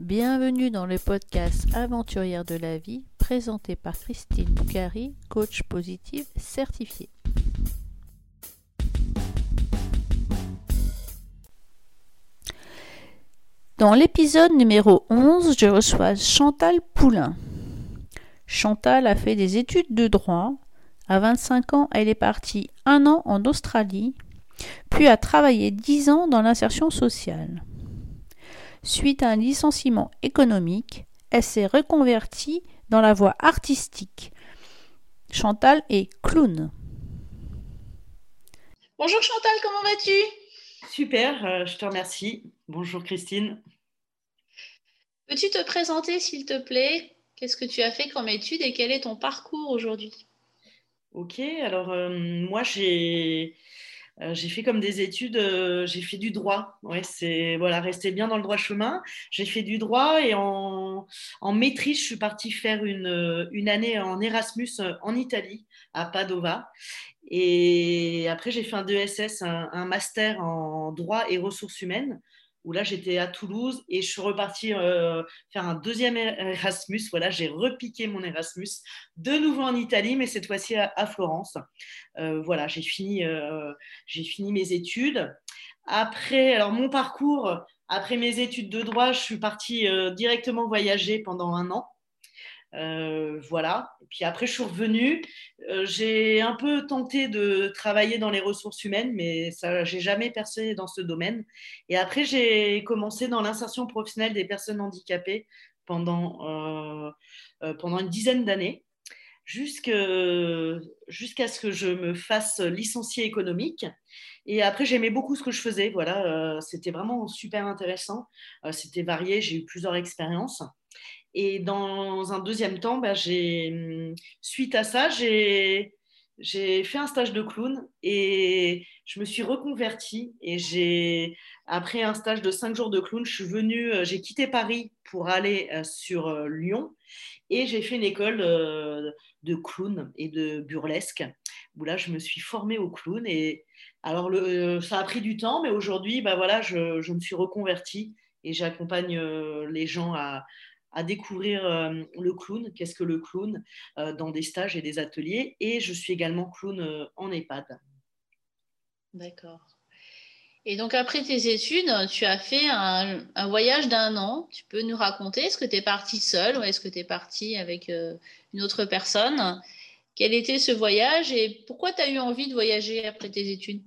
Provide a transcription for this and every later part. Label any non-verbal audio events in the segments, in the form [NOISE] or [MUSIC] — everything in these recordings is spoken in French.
Bienvenue dans le podcast Aventurière de la vie présenté par Christine Boucari, coach positive certifiée. Dans l'épisode numéro 11, je reçois Chantal Poulain. Chantal a fait des études de droit. À 25 ans, elle est partie un an en Australie, puis a travaillé 10 ans dans l'insertion sociale. Suite à un licenciement économique, elle s'est reconvertie dans la voie artistique. Chantal est clown. Bonjour Chantal, comment vas-tu? Super, euh, je te remercie. Bonjour Christine. Peux-tu te présenter s'il te plaît? Qu'est-ce que tu as fait comme étude et quel est ton parcours aujourd'hui? Ok, alors euh, moi j'ai j'ai fait comme des études, euh, j'ai fait du droit. Ouais, c'est voilà, rester bien dans le droit chemin. J'ai fait du droit et en, en maîtrise, je suis partie faire une, euh, année en Erasmus en Italie, à Padova. Et après, j'ai fait un DSS, un master en droit et ressources humaines où là j'étais à Toulouse et je suis repartie euh, faire un deuxième Erasmus. Voilà, j'ai repiqué mon Erasmus de nouveau en Italie, mais cette fois-ci à, Florence. Euh, voilà, j'ai fini, euh, j'ai fini mes études. Après, alors mon parcours, après mes études de droit, je suis partie directement voyager pendant un an. Euh, voilà. Et puis après, je suis revenue. Euh, j'ai un peu tenté de travailler dans les ressources humaines, mais ça, j'ai jamais percé dans ce domaine. Et après, j'ai commencé dans l'insertion professionnelle des personnes handicapées pendant, euh, pendant une dizaine d'années, jusqu'à ce que je me fasse licencier économique. Et après, j'aimais beaucoup ce que je faisais. Voilà, c'était vraiment super intéressant. C'était varié. J'ai eu plusieurs expériences. Et dans un deuxième temps, bah, suite à ça, j'ai fait un stage de clown et je me suis reconvertie. Et après un stage de cinq jours de clown, je suis venue, euh, j'ai quitté Paris pour aller euh, sur euh, Lyon et j'ai fait une école de clown et de burlesque où là, je me suis formée au clown. Et alors, ça a pris du temps, mais aujourd'hui, bah, voilà, je, je me suis reconvertie et j'accompagne les gens à à découvrir euh, le clown, qu'est-ce que le clown, euh, dans des stages et des ateliers? Et je suis également clown euh, en EHPAD. D'accord. Et donc après tes études, tu as fait un, voyage d'un an. Tu peux nous raconter, est-ce que tu es partie seule ou est-ce que tu es partie avec une autre personne? Quel était ce voyage et pourquoi tu as eu envie de voyager après tes études?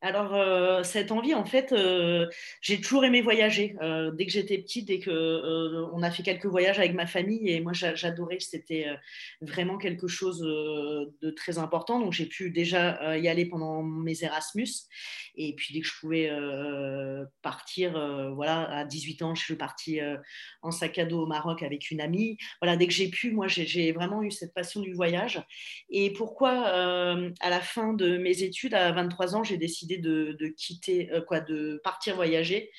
Alors, euh, cette envie, en fait, euh, j'ai toujours aimé voyager. Euh, dès que j'étais petite, dès que on a fait quelques voyages avec ma famille, et moi, j'adorais, c'était vraiment quelque chose de très important. Donc, j'ai pu déjà y aller pendant mes Erasmus. Et puis, dès que je pouvais partir, voilà, à 18 ans, je suis partie en sac à dos au Maroc avec une amie. Voilà, dès que j'ai pu, moi, j'ai vraiment eu cette passion du voyage. Et pourquoi, à la fin de mes études, à 23 ans, j'ai décidé de, quitter, euh, quoi, de partir voyager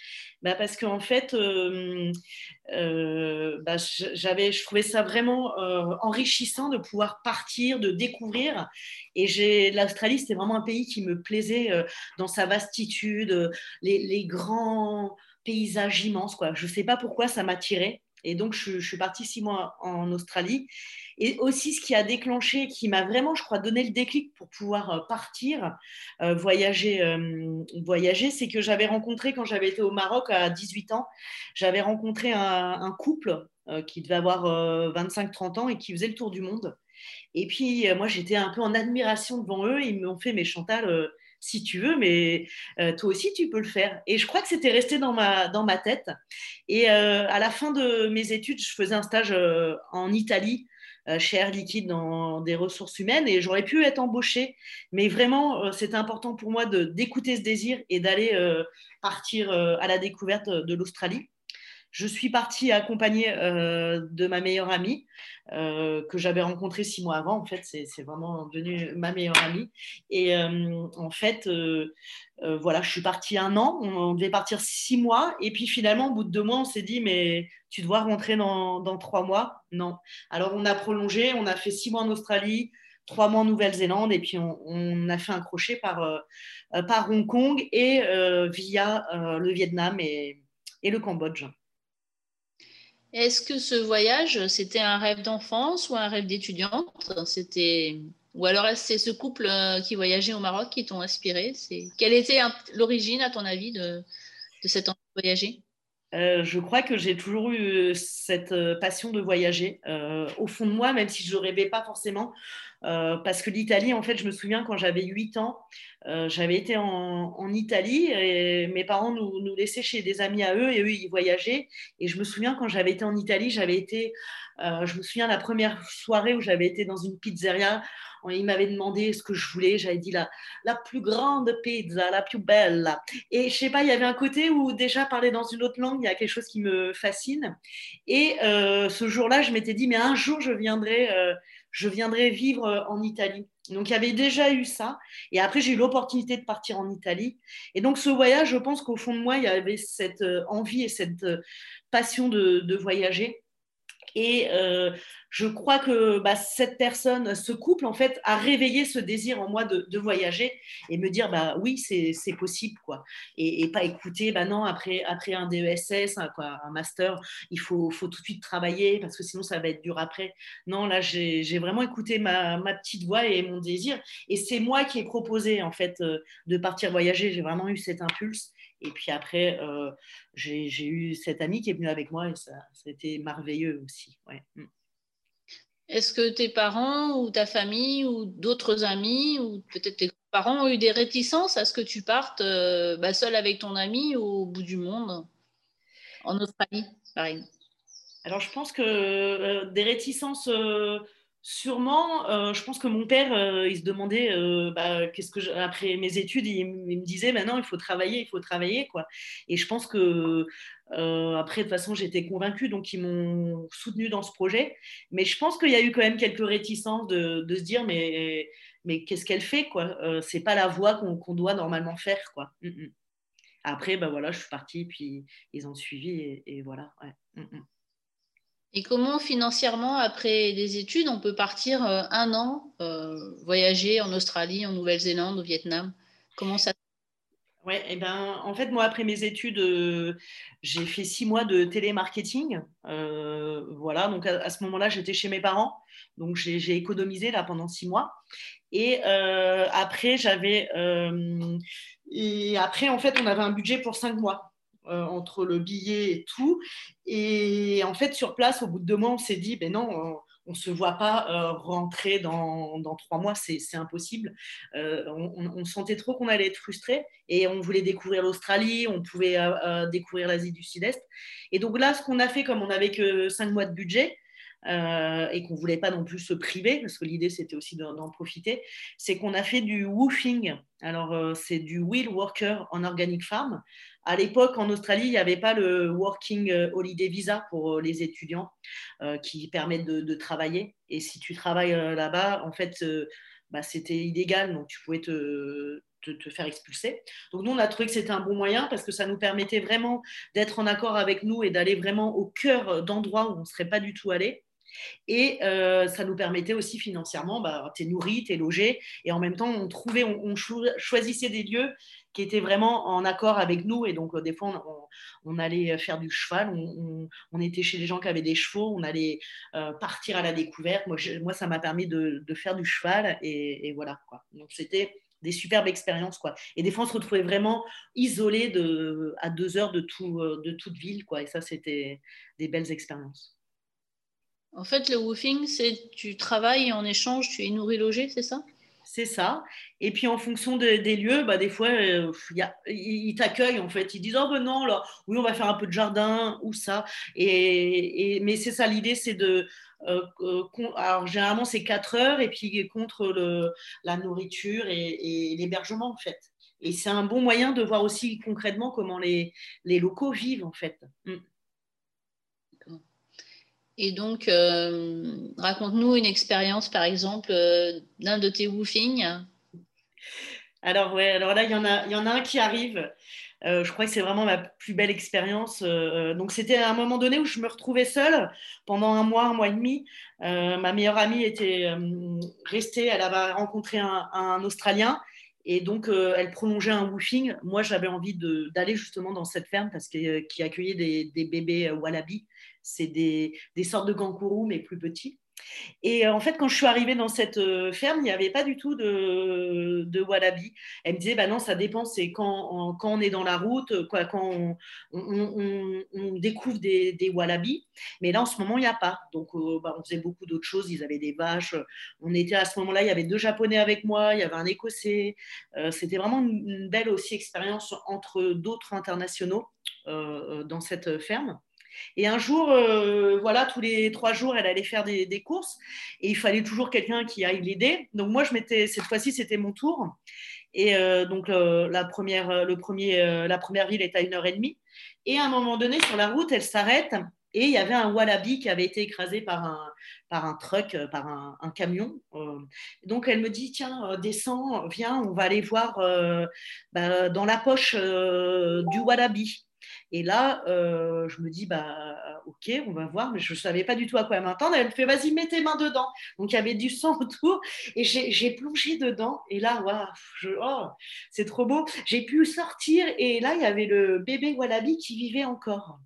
bah Parce qu'en fait, euh, euh, bah, j'avais, je trouvais ça vraiment enrichissant de pouvoir partir, de découvrir. Et j'ai, l'Australie, c'était vraiment un pays qui me plaisait dans sa vastitude, les, les, grands paysages immenses. Quoi. Je ne sais pas pourquoi ça m'attirait. Et donc, je, suis partie six mois en Australie. Et aussi, ce qui a déclenché, qui m'a vraiment, je crois, donné le déclic pour pouvoir euh, partir, euh, voyager, euh, voyager c'est que j'avais rencontré, quand j'avais été au Maroc à 18 ans, j'avais rencontré un, couple qui devait avoir 25-30 ans et qui faisait le tour du monde. Et puis, moi, j'étais un peu en admiration devant eux. Ils m'ont fait, mais Chantal, si tu veux, mais euh, toi aussi tu peux le faire. Et je crois que c'était resté dans ma, tête. Et euh, à la fin de mes études, je faisais un stage euh, en Italie chez Air Liquide dans des ressources humaines et j'aurais pu être embauchée. Mais vraiment, c'était important pour moi d'écouter ce désir et d'aller partir à la découverte de l'Australie. Je suis partie accompagnée euh, de ma meilleure amie euh, que j'avais rencontrée six mois avant. En fait, c'est vraiment devenu ma meilleure amie. Et euh, en fait, voilà, je suis partie un an. On, devait partir six mois. Et puis finalement, au bout de deux mois, on s'est dit, mais tu dois rentrer dans, trois mois. Non. Alors on a prolongé. On a fait six mois en Australie trois mois en Nouvelle-Zélande et puis on, a fait un crochet par, par Hong Kong et via le Vietnam et, et, le Cambodge. Est-ce que ce voyage, c'était un rêve d'enfance ou un rêve d'étudiante? C'était ou alors c'est ce couple euh, qui voyageait au Maroc qui t'ont inspiré? C'est quelle était l'origine, à ton avis, de, de cette envie de voyager? Euh, je crois que j'ai toujours eu cette passion de voyager au fond de moi, même si je ne rêvais pas forcément. parce que l'Italie, en fait, je me souviens quand j'avais 8 ans, euh, j'avais été en, Italie et mes parents nous, nous, laissaient chez des amis à eux et eux, ils voyageaient. Et je me souviens quand j'avais été en Italie, j'avais été, euh, je me souviens la première soirée où j'avais été dans une pizzeria, ils m'avaient demandé ce que je voulais. J'avais dit la, la plus grande pizza, la plus belle. Et je sais pas, il y avait un côté où déjà parler dans une autre langue, il y a quelque chose qui me fascine. Et euh, ce jour-là, je m'étais dit, mais un jour, je viendrai, je viendrai vivre en Italie. Donc il y avait déjà eu ça. Et après, j'ai eu l'opportunité de partir en Italie. Et donc ce voyage, je pense qu'au fond de moi, il y avait cette euh, envie et cette euh, passion de, voyager. Et euh, je crois que bah, cette personne, ce couple, en fait, a réveillé ce désir en moi de, voyager et me dire, bah oui, c'est possible, quoi. Et, pas écouter, bah non, après, un DESS, un, master, il faut, tout de suite travailler parce que sinon ça va être dur après. Non, là, j'ai vraiment écouté ma, ma, petite voix et mon désir. Et c'est moi qui ai proposé, en fait, euh, de partir voyager. J'ai vraiment eu cet impulse. Et puis après, euh, j'ai eu cette amie qui est venue avec moi et ça, été merveilleux aussi. Ouais. Mm. Est-ce que tes parents ou ta famille ou d'autres amis ou peut-être tes parents ont eu des réticences à ce que tu partes euh, bah, seul avec ton ami au bout du monde En Australie, par exemple? Alors, je pense que euh, des réticences, euh, sûrement. je pense que mon père, il se demandait, bah, qu'est-ce que après mes études, il, me disait, maintenant, il faut travailler, il faut travailler, quoi. Et je pense que euh, après, de toute façon, j'étais convaincue, donc ils m'ont soutenue dans ce projet. Mais je pense qu'il y a eu quand même quelques réticences de, se dire, mais, mais qu'est-ce qu'elle fait quoi? Euh, C'est pas la voie qu'on doit normalement faire. quoi. Mm, mm. Après, ben voilà, je suis partie, puis ils ont suivi, et, voilà. Mm, et comment financièrement, après des études, on peut partir euh, un an, voyager en Australie, en Nouvelle-Zélande, au Vietnam? Comment ça Ouais, et eh ben, en fait, moi, après mes études, euh, j'ai fait six mois de télémarketing. Euh, voilà, donc à, ce moment-là, j'étais chez mes parents. Donc, j'ai économisé là pendant six mois. Et euh, après, j'avais. et après, en fait, on avait un budget pour cinq mois. Entre le billet et tout. Et en fait, sur place, au bout de deux mois, on s'est dit, ben non, on ne se voit pas euh, rentrer dans, trois mois, c'est impossible. Euh, on, sentait trop qu'on allait être frustré et on voulait découvrir l'Australie, on pouvait euh, découvrir l'Asie du Sud-Est. Et donc là, ce qu'on a fait, comme on n'avait que cinq mois de budget, et qu'on ne voulait pas non plus se priver, parce que l'idée c'était aussi d'en profiter, c'est qu'on a fait du woofing. Alors c'est du wheel worker en organic farm. À l'époque, en Australie, il n'y avait pas le Working euh, Holiday Visa pour euh, les étudiants euh, qui permettent de, travailler. Et si tu travailles là-bas, en fait, bah, c'était illégal, donc tu pouvais te, te, faire expulser. Donc nous, on a trouvé que c'était un bon moyen parce que ça nous permettait vraiment d'être en accord avec nous et d'aller vraiment au cœur d'endroits où on ne serait pas du tout allé. Et ça nous permettait aussi financièrement, bah, tu es nourri, tu es logé, et en même temps, on trouvait, on choisissait des lieux qui était vraiment en accord avec nous. Et donc, euh, des fois, on, allait faire du cheval, on, était chez les gens qui avaient des chevaux, on allait euh, partir à la découverte. Moi, ça m'a permis de, faire du cheval et, voilà. Quoi. Donc, c'était des superbes expériences. Quoi. Et des fois, on se retrouvait vraiment isolé à deux heures de, euh, de toute ville. Quoi. Et ça, c'était des belles expériences. En fait, le woofing, c'est tu travailles en échange, tu es nourri logé, c'est ça? C'est ça. Et puis en fonction des lieux, bah, des fois, euh, ils t'accueillent en fait. Ils disent Oh ben non, là, oui, on va faire un peu de jardin ou ça. Et, mais c'est ça l'idée, c'est de. Euh, euh, alors généralement, c'est 4 heures et puis contre le, la nourriture et, l'hébergement en fait. Et c'est un bon moyen de voir aussi concrètement comment les, les locaux vivent en fait. Mm. Et donc, euh, raconte-nous une expérience, par exemple, euh, d'un de tes woofings. Alors, ouais, alors là, il y, en a, y en a un qui arrive. Euh, je crois que c'est vraiment ma plus belle expérience. donc, c'était à un moment donné où je me retrouvais seule pendant un mois, un mois et demi. ma meilleure amie était restée, elle avait rencontré un, Australien Et donc, elle prolongeait un woofing. Moi, j'avais envie d'aller justement dans cette ferme parce que, qui accueillait des bébés wallabies. C'est des, sortes de kangourous, mais plus petits. Et euh, en fait, quand je suis arrivée dans cette euh, ferme, il n'y avait pas du tout de, de. Elle me disait, bah non, ça dépend, c'est quand, on est dans la route, quand on, découvre des, des, wallabies. Mais là, en ce moment, il n'y a pas. Donc, euh, bah, on faisait beaucoup d'autres choses. Ils avaient des vaches. On était à ce moment-là, il y avait deux Japonais avec moi, il y avait un Écossais. C'était vraiment une, belle aussi expérience entre d'autres internationaux dans cette ferme. Et un jour, euh, voilà, tous les trois jours, elle allait faire des, courses et il fallait toujours quelqu'un qui aille l'aider. Donc moi, je m'étais, cette fois-ci, c'était mon tour. Et euh, donc la, première, le premier, la première ville est à une heure et demie. Et à un moment donné, sur la route, elle s'arrête et il y avait un wallaby qui avait été écrasé par un, par truck, par un, camion. Euh, donc elle me dit, tiens, descends, viens, on va aller voir bah, dans la poche du wallaby. Et là, euh, je me dis, bah, ok, on va voir, mais je ne savais pas du tout à quoi m'attendre. Elle me fait, vas-y, mets tes mains dedans. Donc, il y avait du sang [LAUGHS] autour et j'ai plongé dedans. Et là, waouh, oh, c'est trop beau. J'ai pu sortir et là, il y avait le bébé Wallaby qui vivait encore.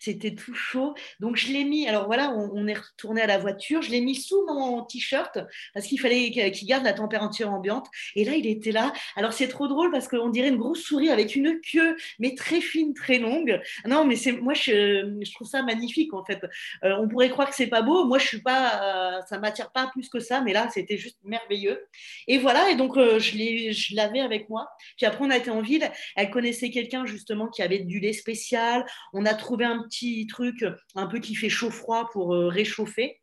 C'était tout chaud. Donc, je l'ai mis. Alors voilà, on, est retourné à la voiture. Je l'ai mis sous mon t-shirt parce qu'il fallait qu'il garde la température ambiante. Et là, il était là. Alors, c'est trop drôle parce qu'on dirait une grosse souris avec une queue, mais très fine, très longue. Non, mais c'est moi, je, trouve ça magnifique en fait. Euh, on pourrait croire que c'est pas beau. Moi, je suis pas. Euh, ça m'attire pas plus que ça. Mais là, c'était juste merveilleux. Et voilà. Et donc, euh, je l'avais avec moi. Puis après, on a été en ville. Elle connaissait quelqu'un justement qui avait du lait spécial. On a trouvé un petit truc un peu qui fait chaud-froid pour euh, réchauffer.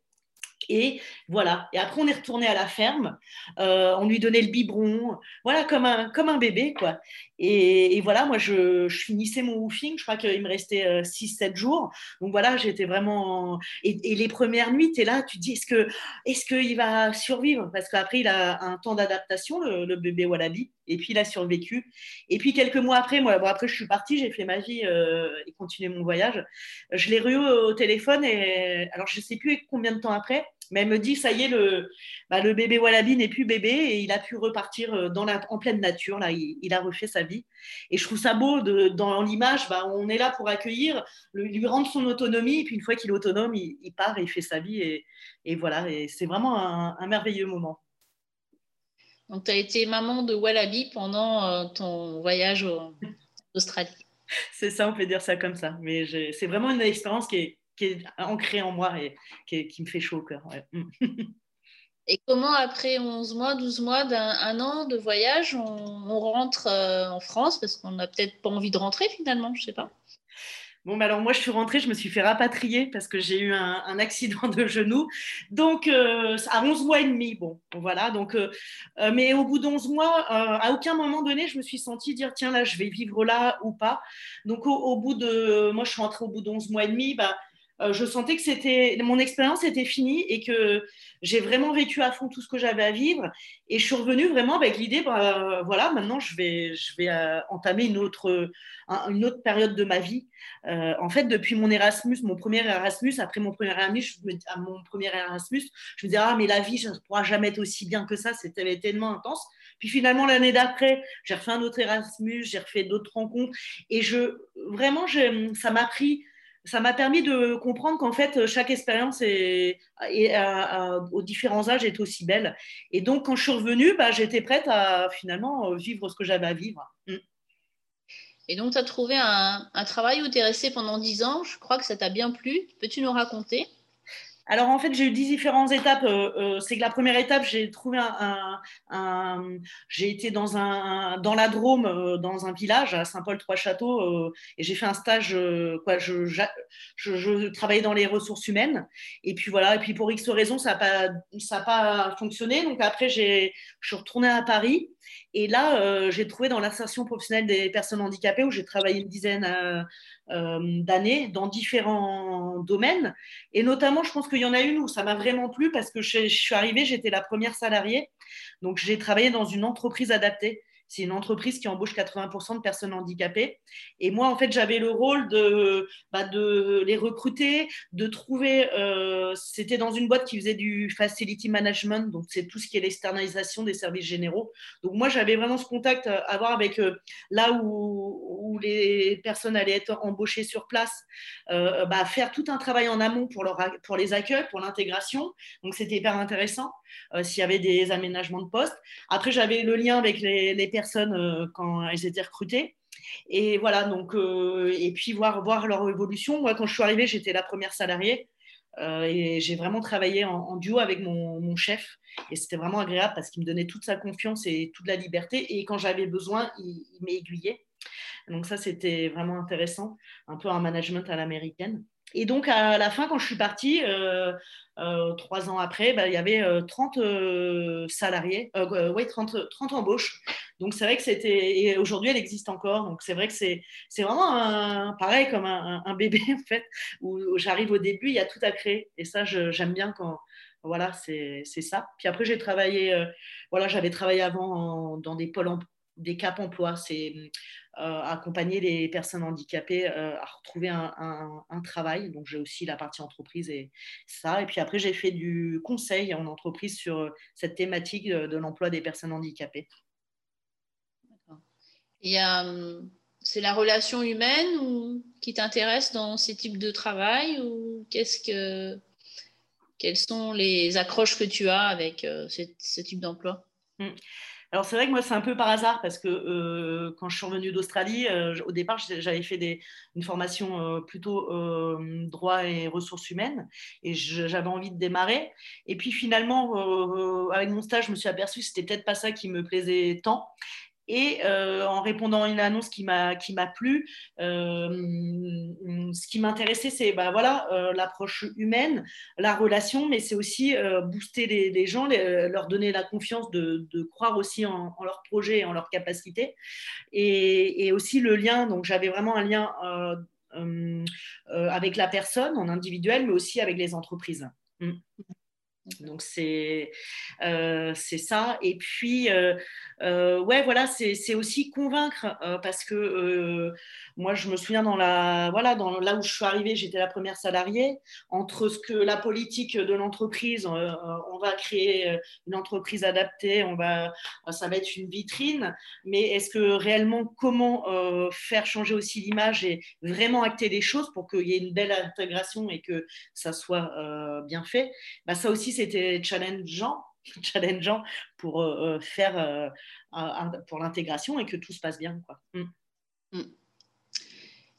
Et voilà. Et après, on est retourné à la ferme. Euh, on lui donnait le biberon. Voilà, comme un, comme un bébé, quoi. Et, voilà, moi, je, finissais mon woofing. Je crois qu'il me restait 6-7 euh, jours. Donc voilà, j'étais vraiment. Et, les premières nuits, tu es là, tu te dis, est-ce qu'il est qu'il va survivre? Parce qu'après, il a un temps d'adaptation, le, bébé Wallaby. Et puis, il a survécu. Et puis, quelques mois après, moi, bon, après, je suis partie, j'ai fait ma vie euh, et continué mon voyage. Je l'ai reçu au téléphone. Et alors, je ne sais plus combien de temps après. Mais elle me dit, ça y est, le, bah, le bébé Wallaby n'est plus bébé et il a pu repartir euh, dans la, en pleine nature. Là, il, a refait sa vie. Et je trouve ça beau de, dans l'image, bah, on est là pour accueillir, lui rendre son autonomie. Et puis une fois qu'il est autonome, il, part et il fait sa vie. Et voilà, et c'est vraiment un, merveilleux moment. Donc, tu as été maman de Wallaby pendant euh, ton voyage en Australie. c'est ça, on peut dire ça comme ça. Mais c'est vraiment une expérience qui est qui est ancré en moi et qui, me fait chaud au cœur. Mm. [LAUGHS] Et comment, après 11 mois, 12 mois, d'un an de voyage, on, rentre euh, en France? Parce qu'on n'a peut-être pas envie de rentrer finalement, je ne sais pas. Bon, alors moi, je suis rentrée, je me suis fait rapatrier parce que j'ai eu un, accident de genou. Donc, euh, à 11 mois et demi, bon, voilà. Donc, euh, mais au bout d'11 mois, à aucun moment donné, je me suis sentie dire, tiens, là, je vais vivre là ou pas. Donc, au, bout de, moi, je suis rentrée au bout d'11 mois et demi, bah, euh, je sentais que c'était mon expérience était finie et que j'ai vraiment vécu à fond tout ce que j'avais à vivre. Et je suis revenue vraiment avec l'idée, bah, voilà, maintenant je vais, je vais euh, entamer une autre, une autre période de ma vie. Euh, en fait, depuis mon Erasmus, mon premier Erasmus, après mon premier Erasmus, je à mon premier Erasmus, je me disais, ah, mais la vie, ça ne pourra jamais être aussi bien que ça, c'était tellement intense. Puis finalement, l'année d'après, j'ai refait un autre Erasmus, j'ai refait d'autres rencontres. Et je, vraiment, ça m'a pris ça m'a permis de comprendre qu'en fait, chaque expérience aux différents âges est aussi belle. Et donc, quand je suis revenue, bah, j'étais prête à finalement vivre ce que j'avais à vivre. Mm. Et donc, tu as trouvé un, un travail où tu es resté pendant 10 ans? Je crois que ça t'a bien plu. Peux-tu nous raconter? Alors en fait, j'ai eu dix différentes étapes. Euh, euh, c'est que la première étape, j'ai trouvé un, j'ai été dans un dans la Drôme, euh, dans un village à Saint-Paul-Trois-Châteaux, et j'ai fait un stage. quoi, je, je, travaillais dans les ressources humaines. Et puis voilà. Et puis pour X raisons, ça n'a pas ça pas fonctionné. Donc après, j'ai je suis retournée à Paris. Et là, j'ai trouvé dans l'insertion professionnelle des personnes handicapées où j'ai travaillé une dizaine euh, d'années dans différents domaines. Et notamment, je pense qu'il y en a une où ça m'a vraiment plu parce que je, suis arrivée, j'étais la première salariée. Donc, j'ai travaillé dans une entreprise adaptée. C'est une entreprise qui embauche 80% de personnes handicapées. Et moi, en fait, j'avais le rôle de, bah, les recruter, de trouver. Euh, c'était dans une boîte qui faisait du facility management, donc c'est tout ce qui est l'externalisation des services généraux. Donc moi, j'avais vraiment ce contact à avoir avec euh, là où, les personnes allaient être embauchées sur place, euh, bah, faire tout un travail en amont pour, pour les accueils, pour l'intégration. Donc c'était hyper intéressant s'il y avait des aménagements de poste. Après, j'avais le lien avec les, personnes quand elles étaient recrutées. Et voilà, donc, euh, et puis voir, voir leur évolution. Moi, quand je suis arrivée, j'étais la première salariée. Euh, et j'ai vraiment travaillé en, duo avec mon, chef. Et c'était vraiment agréable parce qu'il me donnait toute sa confiance et toute la liberté. Et quand j'avais besoin, il m'aiguillait. Donc ça, c'était vraiment intéressant, un peu un management à l'américaine. Et donc, à la fin, quand je suis partie, euh, euh, trois ans après, bah, il y avait 30 euh, salariés, oui, 30, 30 embauches. Donc, c'est vrai que c'était. Et aujourd'hui, elle existe encore. Donc, c'est vrai que c'est vraiment un, pareil comme un, bébé, [LAUGHS] en fait, où, j'arrive au début, il y a tout à créer. Et ça, j'aime bien quand. Voilà, c'est ça. Puis après, j'ai travaillé. voilà, j'avais travaillé avant dans des pôles des cap emploi, c'est accompagner les personnes handicapées euh, à retrouver un, travail. Donc j'ai aussi la partie entreprise et ça. Et puis après, j'ai fait du conseil en entreprise sur cette thématique de, l'emploi des personnes handicapées. Et c'est la relation humaine ou, qui t'intéresse dans ces types de travail ou qu'est-ce que quelles sont les accroches que tu as avec euh, ce, type d'emploi? Mmh. Alors c'est vrai que moi c'est un peu par hasard parce que euh, quand je suis revenue d'Australie, euh, au départ j'avais fait une formation euh, plutôt droit et ressources humaines et j'avais envie de démarrer. Et puis finalement avec mon stage je me suis aperçue que c'était peut-être pas ça qui me plaisait tant. Et euh, en répondant à une annonce qui m'a plu, euh, ce qui m'intéressait, c'est bah, voilà euh, l'approche humaine, la relation, mais c'est aussi booster les, gens, leur donner la confiance de, croire aussi en, leur projet et en leur capacité, et, et aussi le lien. Donc j'avais vraiment un lien avec la personne en individuel, mais aussi avec les entreprises. Mm. Donc c'est euh, c'est ça. Et puis euh, euh, ouais voilà c'est aussi convaincre parce que moi je me souviens dans la voilà dans là où je suis arrivée j'étais la première salariée. Entre ce que la politique de l'entreprise on va créer une entreprise adaptée on va ça va être une vitrine. Mais est-ce que réellement comment faire changer aussi l'image et vraiment acter les choses pour qu'il y ait une belle intégration et que ça soit bien fait? Bah, ça aussi c'était challengeant, [LAUGHS] challengeant pour euh, euh, faire euh, pour l'intégration et que tout se passe bien. Quoi. Mm. Mm.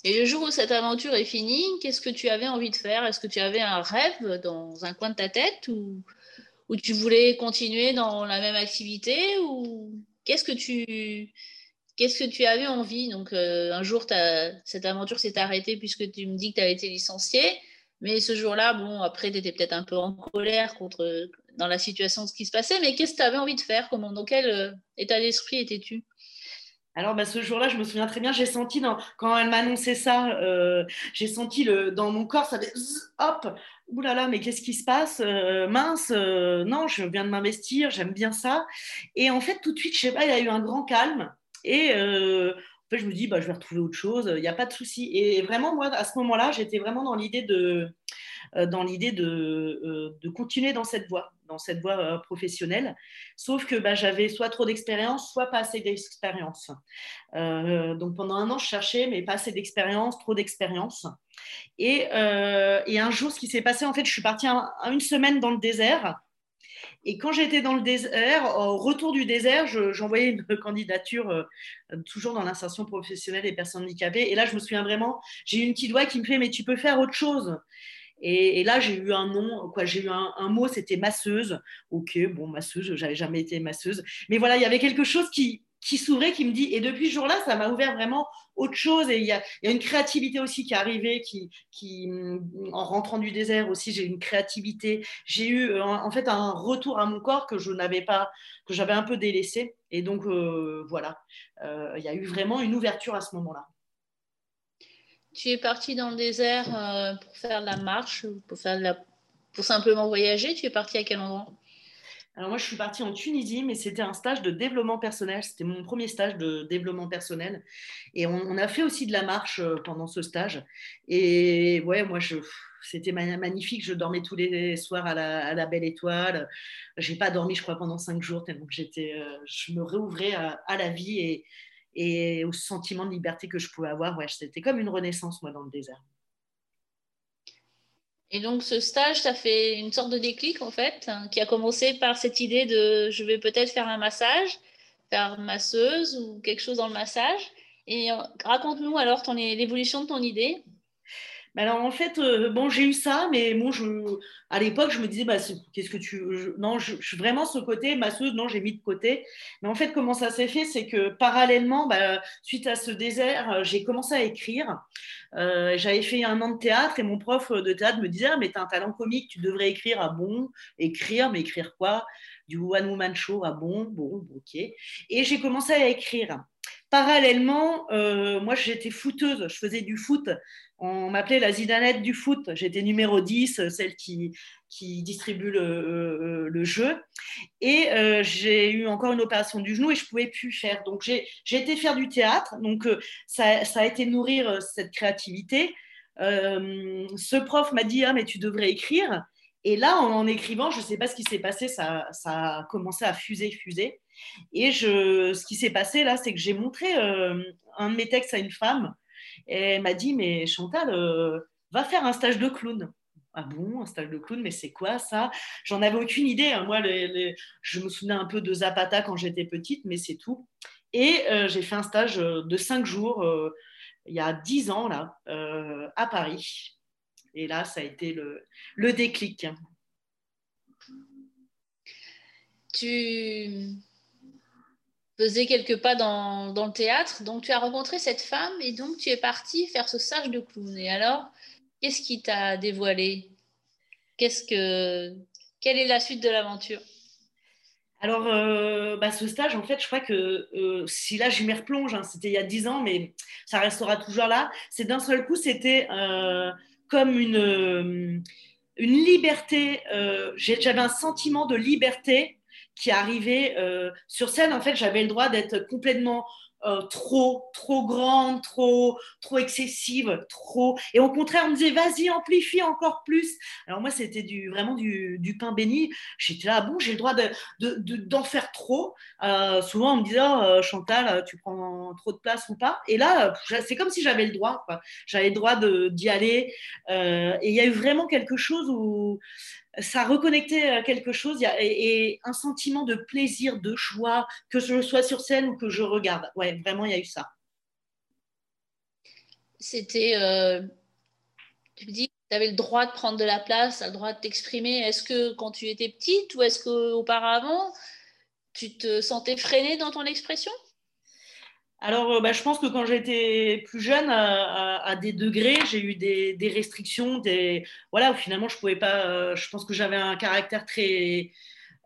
Et le jour où cette aventure est finie, qu'est-ce que tu avais envie de faire? Est-ce que tu avais un rêve dans un coin de ta tête ou, ou tu voulais continuer dans la même activité ou qu'est-ce que tu qu'est-ce que tu avais envie? Donc un jour, cette aventure s'est arrêtée puisque tu me dis que tu as été licenciée. Mais ce jour-là, bon, après, tu étais peut-être un peu en colère contre, dans la situation de ce qui se passait, mais qu'est-ce que tu avais envie de faire? Comment, Dans quel euh, état d'esprit étais-tu? Alors, bah, ce jour-là, je me souviens très bien, j'ai senti, dans, quand elle m'a annoncé ça, euh, j'ai senti le, dans mon corps, ça fait hop, oulala, mais qu'est-ce qui se passe? Euh, Mince, non, je viens de m'investir, j'aime bien ça. Et en fait, tout de suite, je sais pas, il y a eu un grand calme. Et fait, je me dis, bah, je vais retrouver autre chose, il n'y a pas de souci. Et vraiment, moi, à ce moment-là, j'étais vraiment dans l'idée de, euh, dans l'idée de, euh, de, continuer dans cette voie, dans cette voie euh, professionnelle. Sauf que bah, j'avais soit trop d'expérience, soit pas assez d'expérience. donc pendant un an, je cherchais, mais pas assez d'expérience, trop d'expérience. Et, et, un jour, ce qui s'est passé, en fait, je suis partie une semaine dans le désert et quand j'étais dans le désert, au retour du désert, j'envoyais une [LAUGHS] candidature euh, toujours dans l'insertion professionnelle des personnes handicapées. Et là, je me souviens vraiment, j'ai une petite voix qui me fait Mais tu peux faire autre chose et, là, j'ai eu un nom, quoi, j'ai eu un, un mot, c'était masseuse. Ok, bon, masseuse, j'avais jamais été masseuse. Mais voilà, il y avait quelque chose qui, qui s'ouvrait, qui me dit, et depuis ce jour-là, ça m'a ouvert vraiment autre chose. Et il y a, une créativité aussi qui est arrivée, qui, qui en rentrant du désert aussi, j'ai une créativité. J'ai eu euh, en fait un retour à mon corps que je n'avais pas, que j'avais un peu délaissé. Et donc euh, voilà, euh, il y a eu vraiment une ouverture à ce moment-là. Tu es parti dans le désert pour faire la marche, pour faire la, pour simplement voyager? Tu es parti à quel endroit? Alors moi, je suis partie en Tunisie, mais c'était un stage de développement personnel. C'était mon premier stage de développement personnel. Et on, a fait aussi de la marche euh, pendant ce stage. Et ouais, moi, c'était magnifique. Je dormais tous les soirs à la, belle étoile. J'ai pas dormi, je crois, pendant cinq jours tellement j'étais, euh, je me réouvrais à, la vie et, et, au sentiment de liberté que je pouvais avoir. Ouais, c'était comme une renaissance, moi, dans le désert. Et donc, ce stage, ça fait une sorte de déclic, en fait, hein, qui a commencé par cette idée de je vais peut-être faire un massage, faire masseuse ou quelque chose dans le massage. Et euh, raconte-nous alors l'évolution de ton idée alors en fait, euh, bon, j'ai eu ça, mais bon, je, à l'époque, je me disais, bah, qu'est-ce que tu. non, je, suis vraiment ce côté, masseuse, non, j'ai mis de côté. Mais en fait, comment ça s'est fait C'est que parallèlement, bah, suite à ce désert, euh, j'ai commencé à écrire. Euh, j'avais fait un an de théâtre et mon prof de théâtre me disait, ah, mais tu as un talent comique, tu devrais écrire. Ah bon? Écrire, mais écrire quoi? Du One Woman Show, ah bon? Bon, ok. Et j'ai commencé à écrire. Parallèlement, moi j'étais footeuse, je faisais du foot on m'appelait la Zidanette du foot. J'étais numéro 10, celle qui, qui distribue le, euh, le jeu. Et euh, j'ai eu encore une opération du genou et je pouvais plus faire. Donc j'ai été faire du théâtre. Donc euh, ça, ça, a été nourrir cette créativité. ce prof m'a dit Ah, mais tu devrais écrire. Et là, en, écrivant, je ne sais pas ce qui s'est passé, ça, ça, a commencé à fuser, fuser. Et je, ce qui s'est passé là, c'est que j'ai montré un de mes textes à une femme et elle m'a dit, mais Chantal, euh, va faire un stage de clown. Ah bon, un stage de clown, mais c'est quoi ça? J'en avais aucune idée. Hein. Moi, je me souvenais un peu de Zapata quand j'étais petite, mais c'est tout. Et euh, j'ai fait un stage de cinq jours euh, il y a dix ans, là, à Paris. Et là, ça a été le, le déclic. Tu faisais quelques pas dans, dans, le théâtre. Donc, tu as rencontré cette femme et donc tu es partie faire ce stage de clown. Et alors, qu'est-ce qui t'a dévoilé? Qu'est-ce que, Quelle est la suite de l'aventure? Alors, euh, bah, ce stage, en fait, je crois que euh, si là, je m'y replonge, hein, c'était il y a dix ans, mais ça restera toujours là. C'est d'un seul coup, c'était euh, comme une, une liberté. J'avais un sentiment de liberté qui arrivait euh, sur scène, en fait, j'avais le droit d'être complètement euh, trop, trop grande, trop, trop excessive, trop. Et au contraire, on me disait, vas-y, amplifie encore plus. Alors moi, c'était vraiment du, pain béni. J'étais là, bon, j'ai le droit d'en de, de, faire trop. Euh, souvent, on me disait, oh, Chantal, tu prends trop de place ou pas. Et là, c'est comme si j'avais le droit. J'avais le droit d'y aller. et il y a eu vraiment quelque chose où ça reconnectait à quelque chose et, un sentiment de plaisir, de joie, que je sois sur scène ou que je regarde. Ouais, vraiment, il y a eu ça. C'était. Euh, tu me dis, tu avais le droit de prendre de la place, le droit de t'exprimer. Est-ce que quand tu étais petite ou est-ce qu'auparavant, tu te sentais freinée dans ton expression? Alors, euh, bah, je pense que quand j'étais plus jeune, à, des degrés, j'ai eu des, restrictions. Des... Voilà, finalement, je pouvais pas. Euh, je pense que j'avais un caractère très,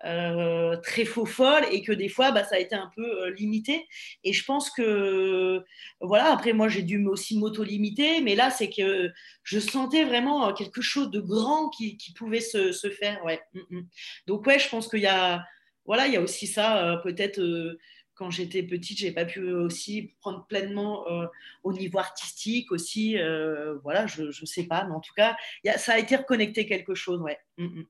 euh, très faux folle et que des fois, bah, ça a été un peu limité. Et je pense que, voilà, après, moi, j'ai dû aussi m'auto-limiter, mais là, c'est que je sentais vraiment quelque chose de grand qui, pouvait se, faire. Ouais. Mm, mm. Donc, ouais, je pense qu'il y a, voilà, il y a aussi ça, peut-être quand j'étais petite, j'ai pas pu aussi prendre pleinement euh, au niveau artistique aussi. Euh, voilà, je ne sais pas, mais en tout cas, y a, ça a été reconnecté quelque chose, ouais. Mm, mm.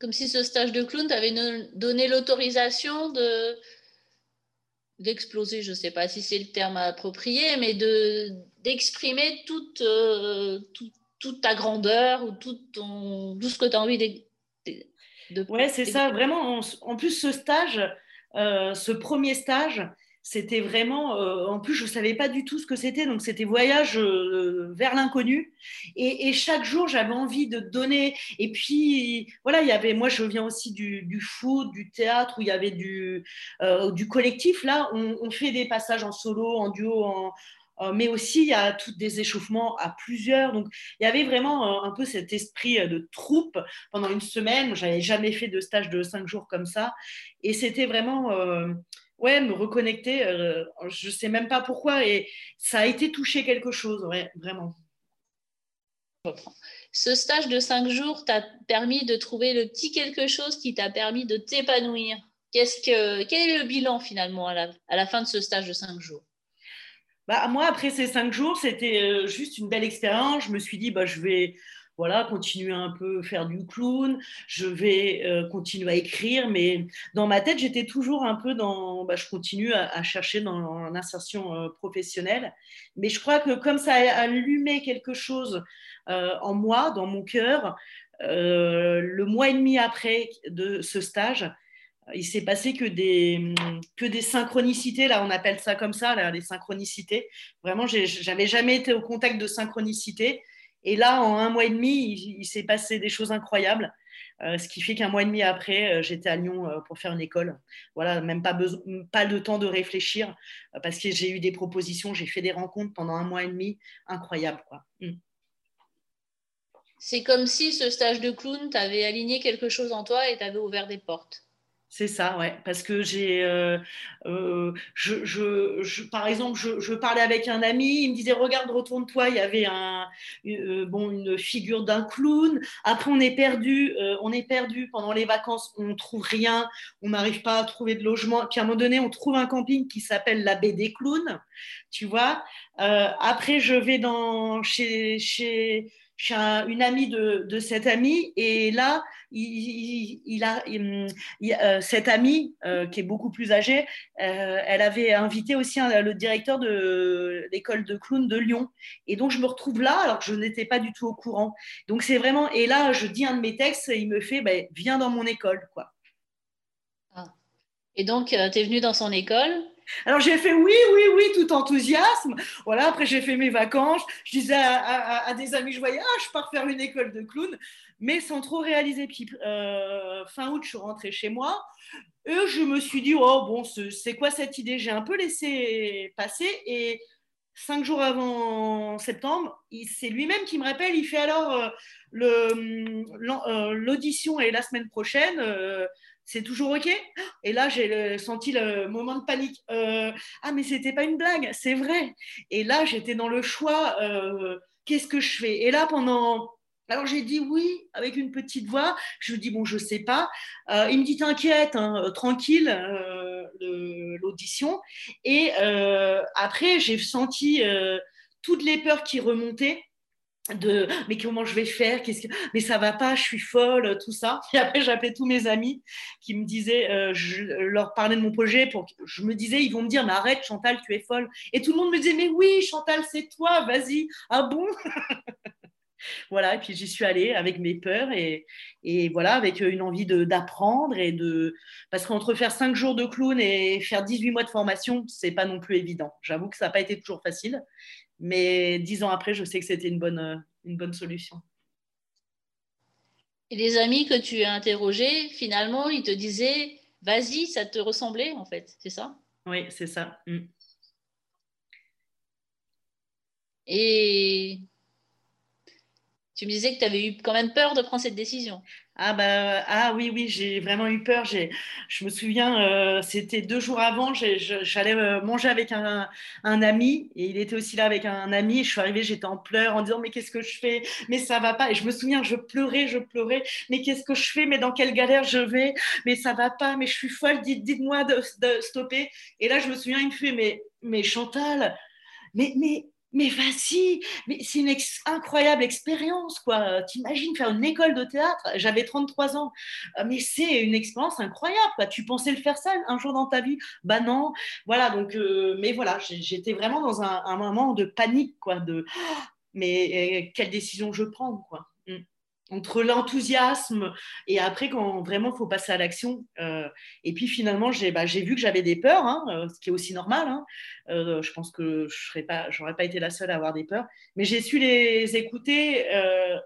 Comme si ce stage de clown t'avait donné l'autorisation de d'exploser, je ne sais pas si c'est le terme approprié, mais de d'exprimer toute, euh, toute, ta grandeur ou tout, ton, tout ce que tu as envie de, de, Ouais, c'est ça, vraiment. en plus, ce stage, euh, ce premier stage, c'était vraiment, euh, en plus, je ne savais pas du tout ce que c'était, donc c'était voyage euh, vers l'inconnu. Et, chaque jour, j'avais envie de donner. Et puis, voilà, il y avait, moi, je viens aussi du, foot, du théâtre, où il y avait du, du collectif. Là, on, fait des passages en solo, en duo, en, mais aussi il y a tous des échauffements à plusieurs. Donc il y avait vraiment un peu cet esprit de troupe pendant une semaine. Je n'avais jamais fait de stage de cinq jours comme ça. Et c'était vraiment, euh, ouais, me reconnecter. Euh, je ne sais même pas pourquoi. Et ça a été touché quelque chose, ouais, vraiment. Ce stage de cinq jours t'a permis de trouver le petit quelque chose qui t'a permis de t'épanouir. Qu'est-ce que, quel est le bilan finalement à la fin de ce stage de cinq jours? Bah, Moi, après ces cinq jours, c'était euh, juste une belle expérience. Je me suis dit, bah, je vais voilà, continuer un peu faire du clown, je vais euh, continuer à écrire, mais dans ma tête, j'étais toujours un peu dans, bah, je continue à, chercher dans l'insertion euh, professionnelle, mais je crois que comme ça a allumé quelque chose en moi, dans mon cœur, le mois et demi après de ce stage, il s'est passé que des, que des synchronicités, là on appelle ça comme ça, là, les synchronicités. Vraiment, j'avais jamais été au contact de synchronicités. Et là, en un mois et demi, il, s'est passé des choses incroyables. Euh, ce qui fait qu'un mois et demi après, euh, j'étais à Lyon euh, pour faire une école. Voilà, même pas, pas le temps de réfléchir parce que j'ai eu des propositions, j'ai fait des rencontres pendant un mois et demi incroyables. Mm. C'est comme si ce stage de clown t'avait aligné quelque chose en toi et t'avait ouvert des portes. C'est ça, ouais. Parce que j'ai, euh, euh, je, par exemple, je, parlais avec un ami, il me disait regarde, retourne-toi. Il y avait un, euh, bon, une figure d'un clown. Après, on est perdu, on est perdu pendant les vacances, on trouve rien, on n'arrive pas à trouver de logement. Puis à un moment donné, on trouve un camping qui s'appelle la baie des clowns, tu vois. après, je vais dans chez, chez chez une amie de, cette amie et là il, a euh, cette amie euh, qui est beaucoup plus âgée euh, elle avait invité aussi le directeur de l'école de clown de Lyon. Et donc je me retrouve là alors que je n'étais pas du tout au courant. Donc c'est vraiment et là je dis un de mes textes et il me fait ben, viens dans mon école quoi. Ah. et donc tu es venu dans son école alors j'ai fait oui, oui, oui, tout enthousiasme. Voilà, après j'ai fait mes vacances. Je disais à, des amis, je voyais, ah, je pars faire une école de clown, mais sans trop réaliser. Puis euh, fin août, je suis rentrée chez moi. Et je me suis dit, oh bon, c'est quoi cette idée? J'ai un peu laissé passer et cinq jours avant septembre, c'est lui-même qui me rappelle, il fait alors euh, euh, l'audition est la semaine prochaine c'est toujours OK? Et là, j'ai senti le moment de panique. Euh, ah, mais c'était pas une blague, c'est vrai. Et là, j'étais dans le choix, euh, qu'est-ce que je fais? Et là, pendant... Alors j'ai dit oui avec une petite voix. Je lui dis bon, je sais pas. Euh, il me dit t'inquiète, hein, tranquille, l'audition. Et après j'ai senti toutes les peurs qui remontaient de mais comment je vais faire mais ça va pas je suis folle tout ça. Après j'appelais tous mes amis qui me disaient euh, je leur parlais de mon projet je me disais ils vont me dire mais arrête Chantal tu es folle. Et tout le monde me disait mais oui Chantal c'est toi vas-y. Ah bon? [LAUGHS] Voilà et puis j'y suis allée avec mes peurs et, voilà avec une envie d'apprendre et de parce qu'entre faire cinq jours de clown et faire 18 mois de formation c'est pas non plus évident. J'avoue que ça n'a pas été toujours facile mais dix ans après, je sais que c'était une bonne, euh, une bonne solution. Et les amis que tu as interrogés, finalement, ils te disaient, vas-y, ça te ressemblait, en fait, c'est ça? Oui, c'est ça. Mm. Et tu me disais que tu avais eu quand même peur de prendre cette décision. Ah, bah, ah oui, oui, j'ai vraiment eu peur. Je me souviens, euh, c'était deux jours avant, j'allais euh, manger avec un, ami et il était aussi là avec un ami. Je suis arrivée, j'étais en pleurs en disant mais qu'est-ce que je fais? Mais ça va pas. Et je me souviens, je pleurais, je pleurais. Mais qu'est-ce que je fais? Mais dans quelle galère je vais? Mais ça va pas. Mais je suis folle. Dites, dites-moi de, de, stopper. Et là, je me souviens, il me fait mais mais Chantal, mais mais mais vas-y, c'est une incroyable expérience, quoi. T'imagines faire une école de théâtre J'avais 33 ans, euh, mais c'est une expérience incroyable, quoi. Tu pensais le faire ça un jour dans ta vie? Bah non. Voilà, donc, euh, mais voilà, j'étais vraiment dans un, moment de panique, quoi. De, mais euh, quelle décision je prends, quoi entre l'enthousiasme et après quand vraiment il faut passer à l'action. Euh, et puis finalement, j'ai bah, vu que j'avais des peurs, hein, euh, ce qui est aussi normal. Hein. Euh, je pense que je n'aurais pas, pas été la seule à avoir des peurs, mais j'ai su les écouter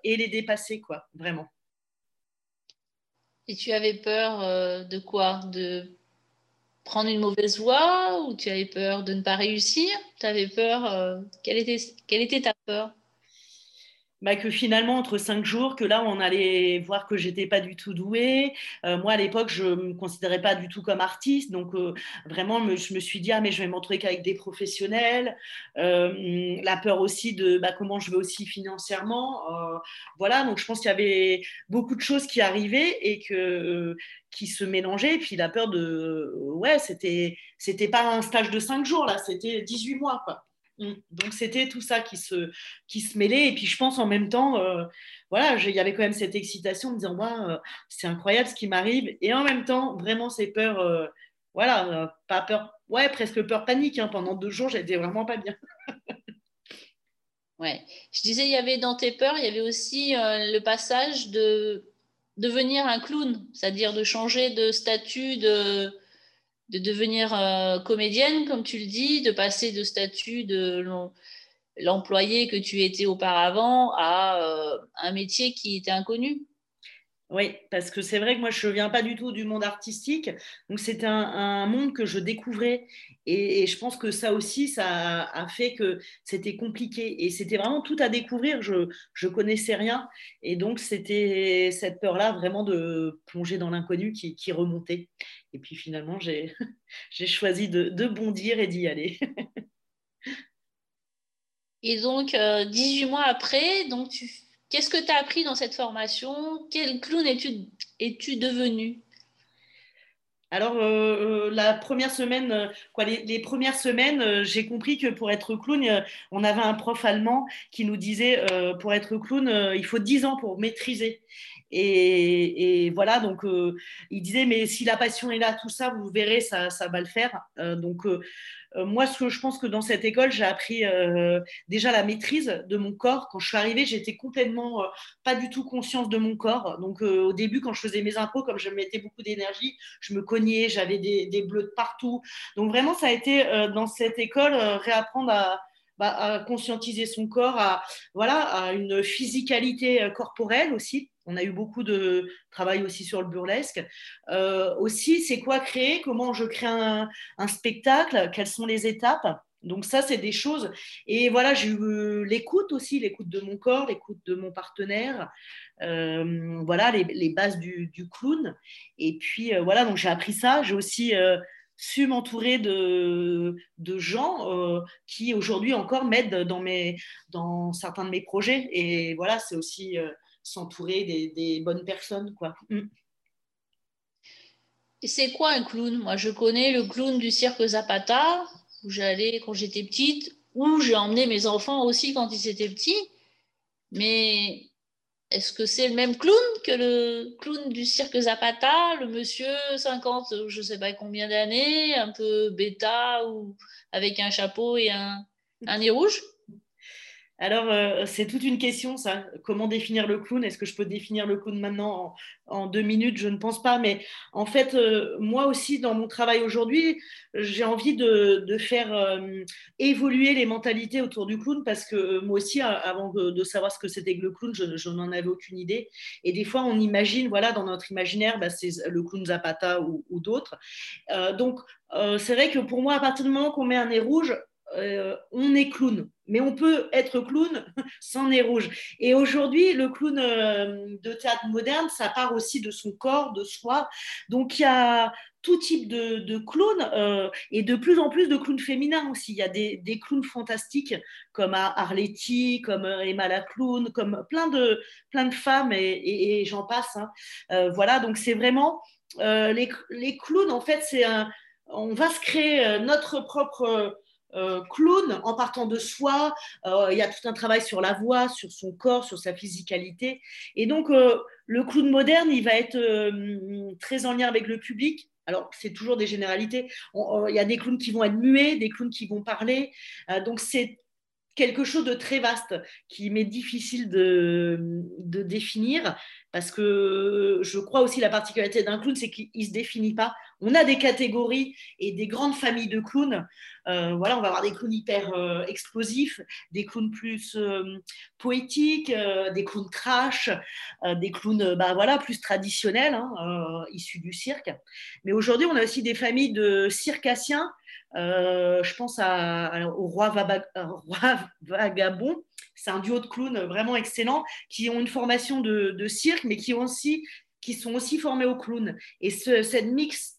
et les dépasser, quoi, vraiment. Et tu avais peur de quoi? De prendre une mauvaise voie ou tu avais peur de ne pas réussir? Tu avais peur quelle, était, quelle était ta peur? Bah, que finalement, entre cinq jours, que là, on allait voir que j'étais pas du tout douée. Euh, moi, à l'époque, je me considérais pas du tout comme artiste. Donc, euh, vraiment, je me suis dit, ah, mais je vais m'entourer qu'avec des professionnels. Euh, la peur aussi de bah, comment je vais aussi financièrement. voilà, donc je pense qu'il y avait beaucoup de choses qui arrivaient et que, qui se mélangeaient. Et puis, la peur de, ouais, c'était, c'était pas un stage de cinq jours, là, c'était 18 mois. Mm. Donc c'était tout ça qui se, mêlait. Et puis je pense en même temps, euh, voilà, il y avait quand même cette excitation de dire, c'est incroyable ce qui m'arrive. Et en même temps, vraiment ces peurs, euh, voilà, euh, pas peur, ouais, presque peur panique. Hein. Pendant deux jours, j'étais vraiment pas bien. [LAUGHS] ouais, je disais, il y avait dans tes peurs, il y avait aussi le passage de devenir un clown, c'est-à-dire de changer de statut de de devenir euh, comédienne, comme tu le dis, de passer de statut de l'employé que tu étais auparavant à euh, un métier qui était inconnu. Oui, parce que c'est vrai que moi, je ne viens pas du tout du monde artistique. Donc, c'était un, monde que je découvrais. Et, je pense que ça aussi, ça a, fait que c'était compliqué. Et c'était vraiment tout à découvrir. Je ne connaissais rien. Et donc, c'était cette peur-là vraiment de plonger dans l'inconnu qui, remontait. Et puis, finalement, [LAUGHS] j'ai choisi de, de bondir et d'y aller. [LAUGHS] et donc, 18 euh, mois après, donc tu Qu'est-ce que tu as appris dans cette formation? Quel clown es-tu devenu? Alors, euh, euh, la première semaine, euh, quoi, les, premières semaines, j'ai compris que pour être clown, on avait un prof allemand qui nous disait pour être clown, il faut 10 ans pour maîtriser. Et, voilà, donc il disait, mais si la passion est là, tout ça, vous verrez, ça, va le faire. donc, euh, moi, ce que je pense que dans cette école, j'ai appris euh, déjà la maîtrise de mon corps. Quand je suis arrivée, j'étais complètement euh, pas du tout conscience de mon corps. Donc, au début, quand je faisais mes impôts, comme je mettais beaucoup d'énergie, je me cognais, j'avais des, bleus de partout. Donc, vraiment, ça a été dans cette école réapprendre bah, à, conscientiser son corps, à, voilà, à une physicalité corporelle aussi on a eu beaucoup de travail aussi sur le burlesque. Euh, aussi, c'est quoi créer? Comment je crée un, spectacle? Quelles sont les étapes? Donc ça, c'est des choses. Et voilà, j'ai eu euh, l'écoute aussi, l'écoute de mon corps, l'écoute de mon partenaire. Euh, voilà, les, bases du, clown. Et puis voilà, donc j'ai appris ça. J'ai aussi su m'entourer de, gens qui aujourd'hui encore m'aident dans, dans certains de mes projets. Et voilà, c'est aussi s'entourer des, bonnes personnes. Quoi. Mm. Et c'est quoi un clown? Moi, je connais le clown du cirque Zapata, où j'allais quand j'étais petite, où j'ai emmené mes enfants aussi quand ils étaient petits. Mais est-ce que c'est le même clown que le clown du cirque Zapata, le monsieur 50, je ne sais pas combien d'années, un peu bêta ou avec un chapeau et un, un nez rouge? Alors, euh, c'est toute une question, ça. Comment définir le clown? Est-ce que je peux définir le clown maintenant en, deux minutes? Je ne pense pas. Mais en fait, euh, moi aussi, dans mon travail aujourd'hui, j'ai envie de, faire euh, évoluer les mentalités autour du clown parce que moi aussi, avant de, savoir ce que c'était que le clown, je, n'en avais aucune idée. Et des fois, on imagine, voilà, dans notre imaginaire, bah, c'est le clown Zapata ou, ou d'autres. donc, c'est vrai que pour moi, à partir du moment qu'on met un nez rouge, on est clown, mais on peut être clown [LAUGHS] sans nez rouge. Et aujourd'hui, le clown euh, de théâtre moderne, ça part aussi de son corps, de soi. Donc il y a tout type de, clowns euh, et de plus en plus de clowns féminins aussi. Il y a des, clowns fantastiques comme Arletty, comme Emma la clown, comme plein de, plein de femmes et, j'en passe. Hein. voilà, donc c'est vraiment les, les, clowns, en fait, c'est un, on va se créer notre propre euh, clown en partant de soi. Euh, il y a tout un travail sur la voix, sur son corps, sur sa physicalité. Et donc, euh, le clown moderne, il va être très en lien avec le public. Alors, c'est toujours des généralités. Il y a des clowns qui vont être muets, des clowns qui vont parler. donc, c'est quelque chose de très vaste qui m'est difficile de, définir parce que je crois aussi la particularité d'un clown, c'est qu'il ne se définit pas. on a des catégories et des grandes familles de clowns. Euh, voilà, on va avoir des clowns hyper euh, explosifs, des clowns plus euh, poétiques, des clowns trash, des clowns bah, voilà, plus traditionnels, hein, issus du cirque. Mais aujourd'hui, on a aussi des familles de circassiens. Je pense au roi, Vagabond. C'est un duo de clowns vraiment excellent qui ont une formation de, cirque, mais qui, sont aussi formés au clown. Et ce, cette mix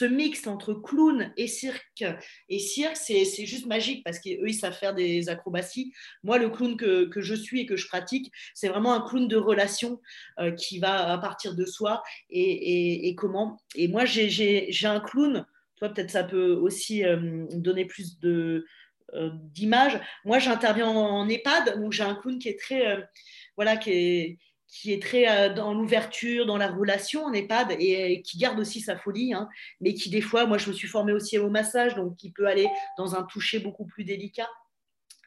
mix entre clown et cirque, et c'est juste magique parce qu'eux, ils savent faire des acrobaties. Moi, le clown que, je suis et que je pratique, c'est vraiment un clown de relation euh, qui va à partir de soi et, comment. Et moi, j'ai un clown, peut-être ça peut aussi euh, donner plus de euh, d'images. Moi, j'interviens en, EHPAD, donc j'ai un clown qui est très, voilà, qui est très euh, dans l'ouverture, dans la relation en EHPAD et qui garde aussi sa folie, hein, mais qui des fois, moi je me suis formée aussi au massage, donc qui peut aller dans un toucher beaucoup plus délicat.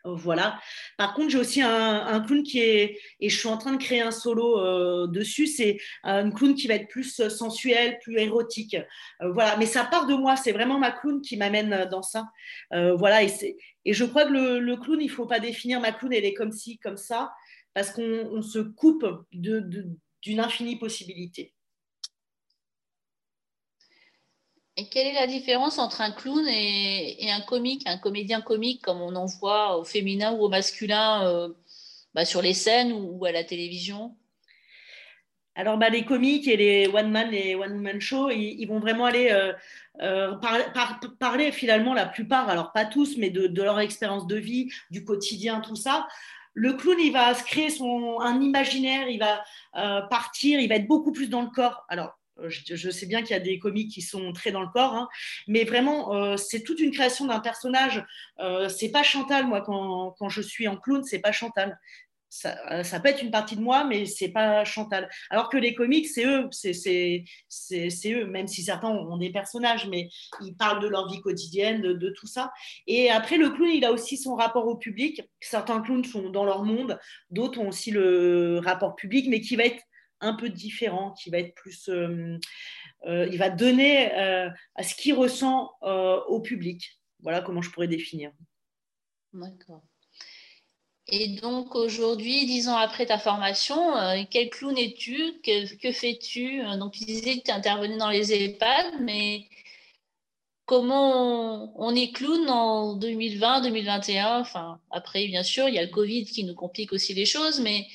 Euh, voilà. Par contre, j'ai aussi un, clown qui est, et je suis en train de créer un solo euh, dessus, c'est un clown qui va être plus sensuel, plus érotique. voilà, mais ça part de moi, c'est vraiment ma clown qui m'amène dans ça. voilà, et, et, je crois que le, le clown, il ne faut pas définir ma clown, elle est comme ci, comme ça parce qu'on se coupe d'une infinie possibilité. Et quelle est la différence entre un clown et, un comique, un comédien comique comme on en voit au féminin ou au masculin euh, bah, sur les scènes ou, à la télévision? Alors, bah, les comiques et les one-man et one-woman show, ils, vont vraiment aller euh, euh, parler finalement la plupart, alors pas tous, mais de, leur expérience de vie, du quotidien, tout ça, le clown, il va se créer son, un imaginaire, il va partir, il va être beaucoup plus dans le corps. Alors, euh, je, sais bien qu'il y a des comiques qui sont très dans le corps, hein, mais vraiment, euh, c'est toute une création d'un personnage. c'est pas Chantal, moi, quand, quand, je suis en clown, c'est pas Chantal. Euh, ça, peut être une partie de moi, mais c'est pas Chantal. Alors que les comics, c'est eux, c'est eux, même si certains ont des personnages, mais ils parlent de leur vie quotidienne, de, tout ça. Et après, le clown, il a aussi son rapport au public. Certains clowns sont dans leur monde, d'autres ont aussi le rapport public, mais qui va être un peu différent, qui va être plus. Euh, euh, il va donner à ce qu'il ressent au public. Voilà comment je pourrais définir. D'accord. Et donc aujourd'hui, dix ans après ta formation, euh, quel clown es-tu? Que, fais-tu? Donc tu disais que tu intervenais dans les EHPAD, mais comment on, est clown en 2020, 2021 Enfin, après, bien sûr, il y a le Covid qui nous complique aussi les choses, mais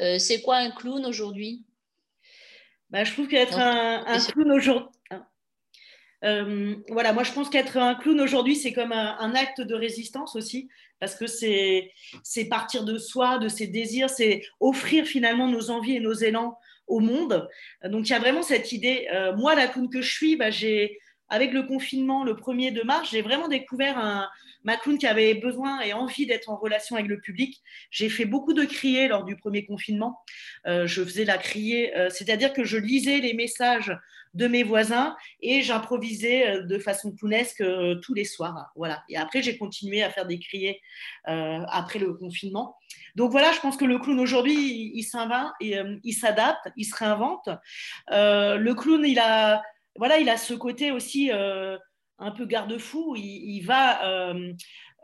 euh, c'est quoi un clown aujourd'hui? Bah, Je trouve qu'être un, un clown aujourd'hui euh, voilà, moi je pense qu'être un clown aujourd'hui, c'est comme un, acte de résistance aussi, parce que c'est partir de soi, de ses désirs, c'est offrir finalement nos envies et nos élans au monde. Donc il y a vraiment cette idée. Euh, moi, la clown que je suis, bah, j'ai avec le confinement, le 1er de mars, j'ai vraiment découvert un, ma clown qui avait besoin et envie d'être en relation avec le public. J'ai fait beaucoup de crier lors du premier confinement. Euh, je faisais la crier, c'est-à-dire que je lisais les messages de mes voisins et j'improvisais euh, de façon clownesque euh, tous les soirs. Voilà. Et après, j'ai continué à faire des criers euh, après le confinement. Donc voilà, je pense que le clown aujourd'hui, il, s'invente, il s'adapte, il se réinvente. le clown, il a, voilà, il a ce côté aussi un peu garde-fou. Il, va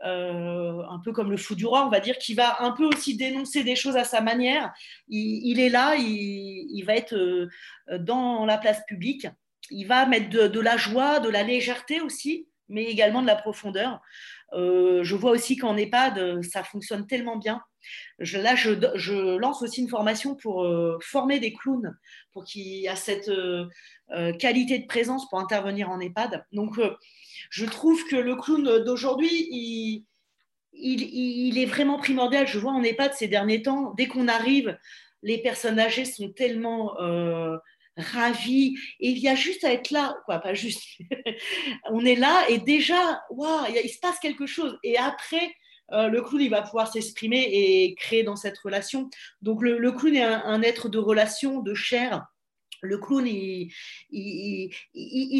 euh, un peu comme le fou du roi, on va dire, qui va un peu aussi dénoncer des choses à sa manière. Il, est là, il, va être euh, dans la place publique. Il va mettre de, la joie, de la légèreté aussi, mais également de la profondeur. Euh, je vois aussi qu'en EHPAD, ça fonctionne tellement bien. là, je, lance aussi une formation pour former des clowns, pour qu'il y ait cette qualité de présence pour intervenir en EHPAD. Donc, je trouve que le clown d'aujourd'hui, il, est vraiment primordial. Je vois en EHPAD ces derniers temps, dès qu'on arrive, les personnes âgées sont tellement ravies. Et il y a juste à être là, quoi, pas juste. [LAUGHS] on est là et déjà, waouh, il se passe quelque chose. Et après, euh, le clown, il va pouvoir s'exprimer et créer dans cette relation. Donc, le, clown est un, être de relation, de chair le clown, il,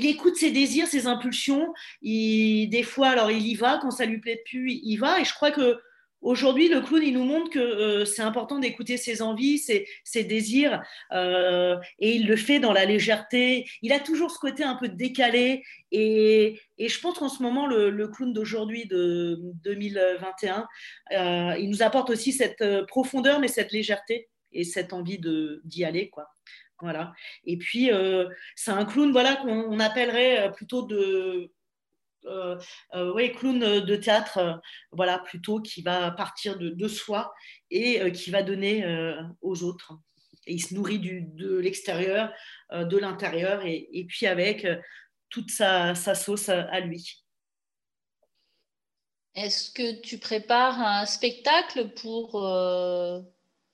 écoute ses désirs, ses impulsions. des fois, alors il y va, quand ça lui plaît plus, il y va. Et je crois que Aujourd'hui, le clown, il nous montre que euh, c'est important d'écouter ses envies, ses, désirs, euh, et il le fait dans la légèreté. Il a toujours ce côté un peu décalé, et, je pense qu'en ce moment, le, clown d'aujourd'hui, de 2021, euh, il nous apporte aussi cette profondeur, mais cette légèreté et cette envie d'y aller, quoi. Voilà. Et puis, c'est un clown, voilà, qu'on appellerait plutôt de euh, euh, oui, clown de théâtre, euh, voilà, plutôt qui va partir de, soi et qui va donner aux autres. Et il se nourrit de l'extérieur, de l'intérieur, et, puis avec toute sa, sa, sauce à lui. Est-ce que tu prépares un spectacle pour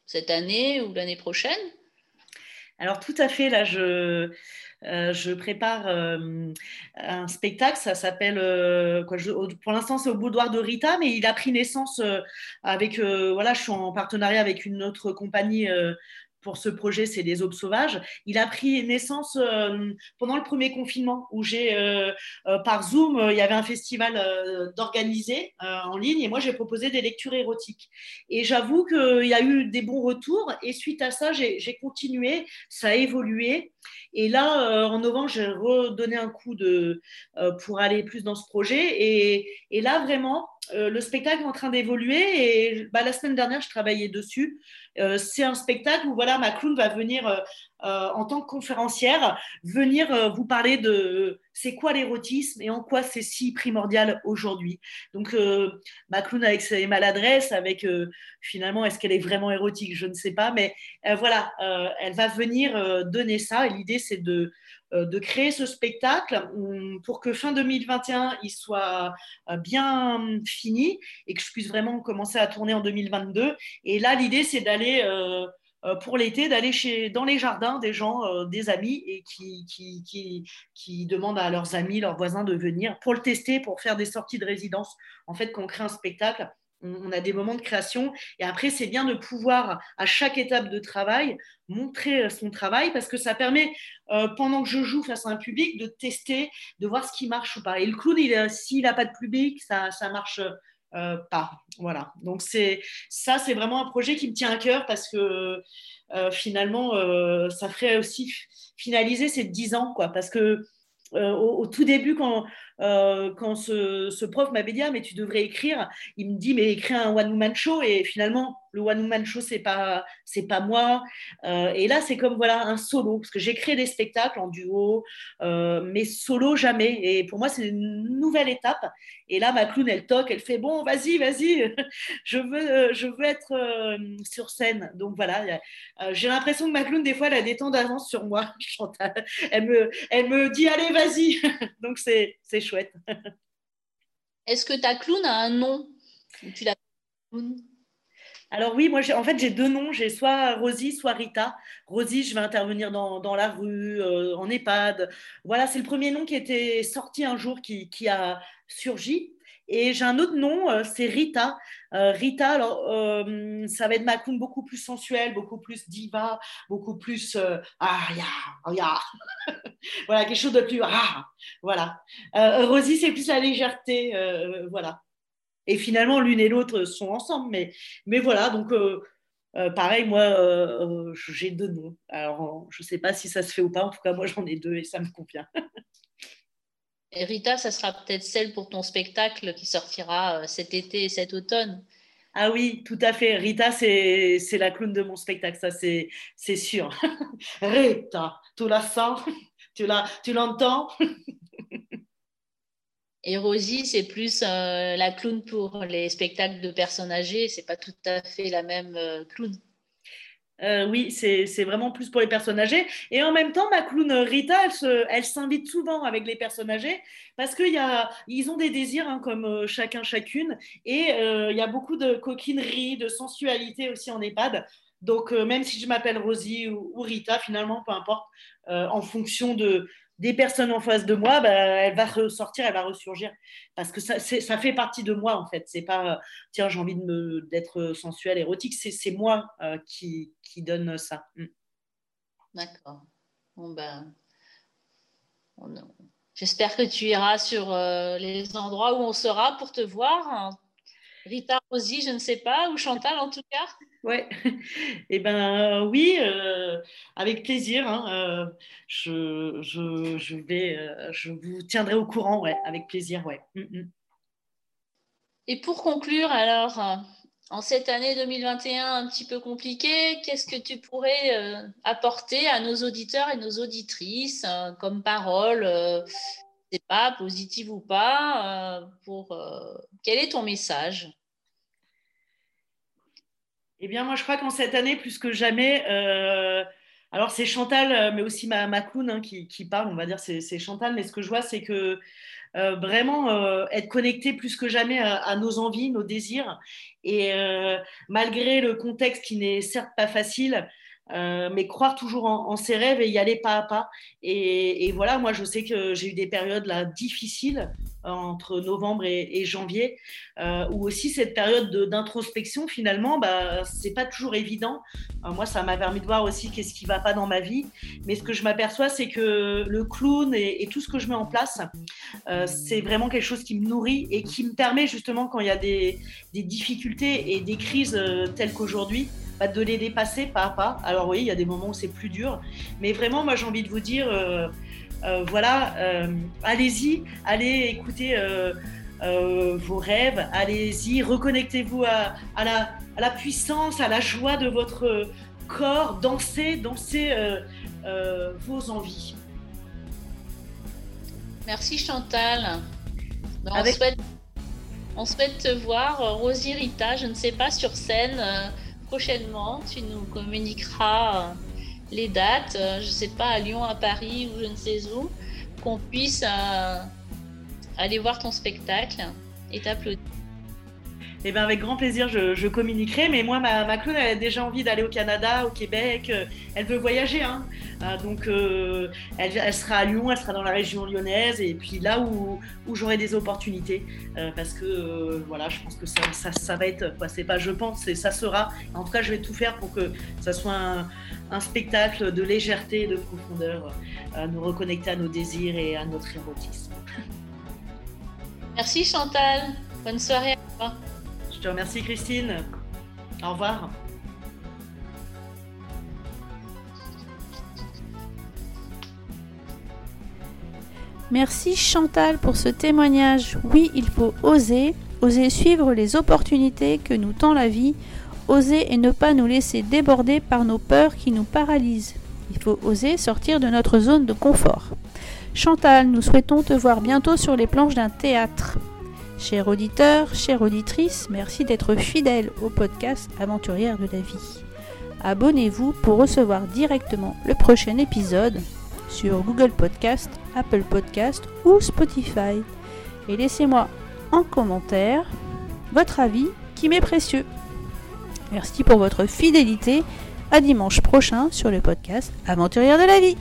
cette année ou l'année prochaine? Alors tout à fait, là, je, euh, prépare euh, un spectacle, ça s'appelle, euh, pour l'instant c'est au boudoir de Rita, mais il a pris naissance avec, voilà, je suis en partenariat avec une autre compagnie pour ce projet, c'est les aubes sauvages. Il a pris naissance euh, pendant le premier confinement où j'ai, euh, euh, par Zoom, il y avait un festival d'organiser en ligne et moi j'ai proposé des lectures érotiques. Et j'avoue qu'il y a eu des bons retours et suite à ça, j'ai continué, ça a évolué. Et là, en novembre, j'ai redonné un coup de, pour aller plus dans ce projet. Et, et là, vraiment, euh, le spectacle est en train d'évoluer et bah, la semaine dernière, je travaillais dessus. Euh, c'est un spectacle où voilà, ma va venir euh, en tant que conférencière, venir vous parler de c'est quoi l'érotisme et en quoi c'est si primordial aujourd'hui. Donc, ma clown avec ses maladresses, avec finalement, est-ce qu'elle est vraiment érotique? Je ne sais pas, mais voilà, elle va venir donner ça et l'idée, c'est de de créer ce spectacle pour que fin 2021, il soit euh, bien fini et que je puisse vraiment commencer à tourner en 2022. Et là, l'idée, c'est d'aller euh, pour l'été, d'aller chez, dans les jardins des gens, euh, des amis, et qui, qui, qui, qui, demandent à leurs amis, leurs voisins de venir pour le tester, pour faire des sorties de résidence. En fait, qu'on crée un spectacle on a des moments de création. Et après c'est bien de pouvoir à chaque étape de travail montrer son travail parce que ça permet euh, pendant que je joue face à un public de tester de voir ce qui marche ou pas. Et le clown s'il n'a pas de public ça ça marche euh, pas. Voilà. Donc ça c'est vraiment un projet qui me tient à cœur parce que euh, finalement euh, ça ferait aussi finaliser ces dix ans quoi. Parce que euh, au, tout début, quand, euh, ce prof m'avait dit ah, mais tu devrais écrire, il me dit mais écris un one woman show et finalement le one woman show c'est pas c'est pas moi. Euh, et là c'est comme voilà un solo parce que j'ai créé des spectacles en duo euh, mais solo jamais. Et pour moi c'est une nouvelle étape. Et là ma clown elle toque elle fait bon vas-y vas-y [LAUGHS] je veux je veux être euh, sur scène. Donc voilà j'ai l'impression que ma clown des fois elle a des temps d'avance sur moi [LAUGHS] elle me elle me dit allez vas-y. [LAUGHS] Donc c'est c'est chouette. Est-ce que ta clown a un nom? Tu alors oui, moi en fait j'ai deux noms, j'ai soit Rosie, soit Rita. Rosie, je vais intervenir dans, dans la rue, euh, en EHPAD. Voilà, c'est le premier nom qui était sorti un jour, qui, qui a surgi. Et j'ai un autre nom, euh, c'est Rita. Euh, Rita, alors euh, ça va être ma clown beaucoup plus sensuelle, beaucoup plus diva, beaucoup plus euh, ah ya, oh, ya. [LAUGHS] voilà quelque chose de plus ah voilà. Rosie c'est plus la légèreté, voilà et finalement l'une et l'autre sont ensemble. Mais, mais voilà, donc euh, euh, pareil, moi euh, j'ai deux noms. Alors je ne sais pas si ça se fait ou pas, en tout cas moi j'en ai deux et ça me convient. [LAUGHS] et Rita, ça sera peut-être celle pour ton spectacle qui sortira cet été et cet automne. Ah oui, tout à fait. Rita, c'est la clown de mon spectacle, ça c'est sûr. [LAUGHS] Rita, tu la sens [LAUGHS] Tu l'entends? Et Rosie, c'est plus euh, la clown pour les spectacles de personnes âgées. C'est pas tout à fait la même euh, clown. Euh, oui, c'est vraiment plus pour les personnes âgées. Et en même temps, ma clown Rita, elle s'invite souvent avec les personnes âgées parce qu'ils ont des désirs hein, comme chacun, chacune. Et il y a beaucoup de coquinerie, de sensualité aussi en EHPAD. Donc, même si je m'appelle Rosie ou, Rita, finalement, peu importe, en fonction de, des personnes en face de moi, bah, elle va ressortir, elle va ressurgir. Parce que ça, ça fait partie de moi, en fait. C'est pas, tiens, j'ai envie d'être sensuelle, érotique. C'est moi euh, qui, qui, donne ça. Mm. D'accord. Bon, ben, J'espère que tu iras sur euh, les endroits où on sera pour te voir. Rita Rosy, je ne sais pas, ou Chantal en tout cas Ouais, [LAUGHS] eh ben oui, euh, avec plaisir. Hein, euh, je, je, je, vais, euh, je vous tiendrai au courant, ouais, avec plaisir, ouais. Mm, mm. Et pour conclure, alors, en cette année 2021 un petit peu compliquée, qu'est-ce que tu pourrais apporter à nos auditeurs et nos auditrices comme parole sais pas, positive ou pas, pour quel est ton message? Eh bien, moi, je crois qu'en cette année, plus que jamais, euh, alors c'est Chantal, euh, mais aussi ma, hein, qui, parle, on va dire, c'est Chantal, mais ce que je vois, c'est que euh, vraiment être connecté plus que jamais à, nos envies, nos désirs, et malgré le contexte qui n'est certes pas facile, mais croire toujours en, ses rêves et y aller pas à pas. Et, voilà, moi, je sais que j'ai eu des périodes là difficiles entre novembre et, janvier, euh, où aussi cette période d'introspection, finalement, bah, c'est pas toujours évident. moi, ça m'a permis de voir aussi qu'est-ce qui va pas dans ma vie. Mais ce que je m'aperçois, c'est que le clown et, tout ce que je mets en place, c'est vraiment quelque chose qui me nourrit et qui me permet justement, quand il y a des, des difficultés et des crises telles qu'aujourd'hui, de les dépasser pas à pas. Alors oui, il y a des moments où c'est plus dur, mais vraiment, moi j'ai envie de vous dire, euh, euh, voilà, euh, allez-y, allez écouter vos rêves, allez-y, reconnectez-vous à, la, à, la, puissance, à la joie de votre corps, dansez, dansez vos envies. Merci Chantal. On, souhaite, on, souhaite, te voir, Rosie Rita, je ne sais pas, sur scène prochainement, tu nous communiqueras euh, les dates, euh, je ne sais pas, à Lyon, à Paris ou je ne sais où, qu'on puisse euh, aller voir ton spectacle et t'applaudir. Eh bien, avec grand plaisir, je, communiquerai. Mais moi, ma, ma elle a déjà envie d'aller au Canada, au Québec. Elle veut voyager. Hein. donc, elle, sera à Lyon, elle sera dans la région lyonnaise. Et puis là où, j'aurai des opportunités. parce que, voilà, je pense que ça, va être. C'est pas je pense, ça sera. En tout cas, je vais tout faire pour que ça soit un, un spectacle de légèreté et de profondeur. nous reconnecter à nos désirs et à notre érotisme. Merci Chantal. Bonne soirée à toi. Te remercie Christine. Au revoir. Merci Chantal pour ce témoignage. Oui, il faut oser, oser suivre les opportunités que nous tend la vie, oser et ne pas nous laisser déborder par nos peurs qui nous paralysent. Il faut oser sortir de notre zone de confort. Chantal, nous souhaitons te voir bientôt sur les planches d'un théâtre. Chers auditeurs, chères auditrices, merci d'être fidèles au podcast Aventurière de la vie. Abonnez-vous pour recevoir directement le prochain épisode sur Google Podcast, Apple Podcast ou Spotify. Et laissez-moi en commentaire votre avis qui m'est précieux. Merci pour votre fidélité. À dimanche prochain sur le podcast Aventurière de la vie.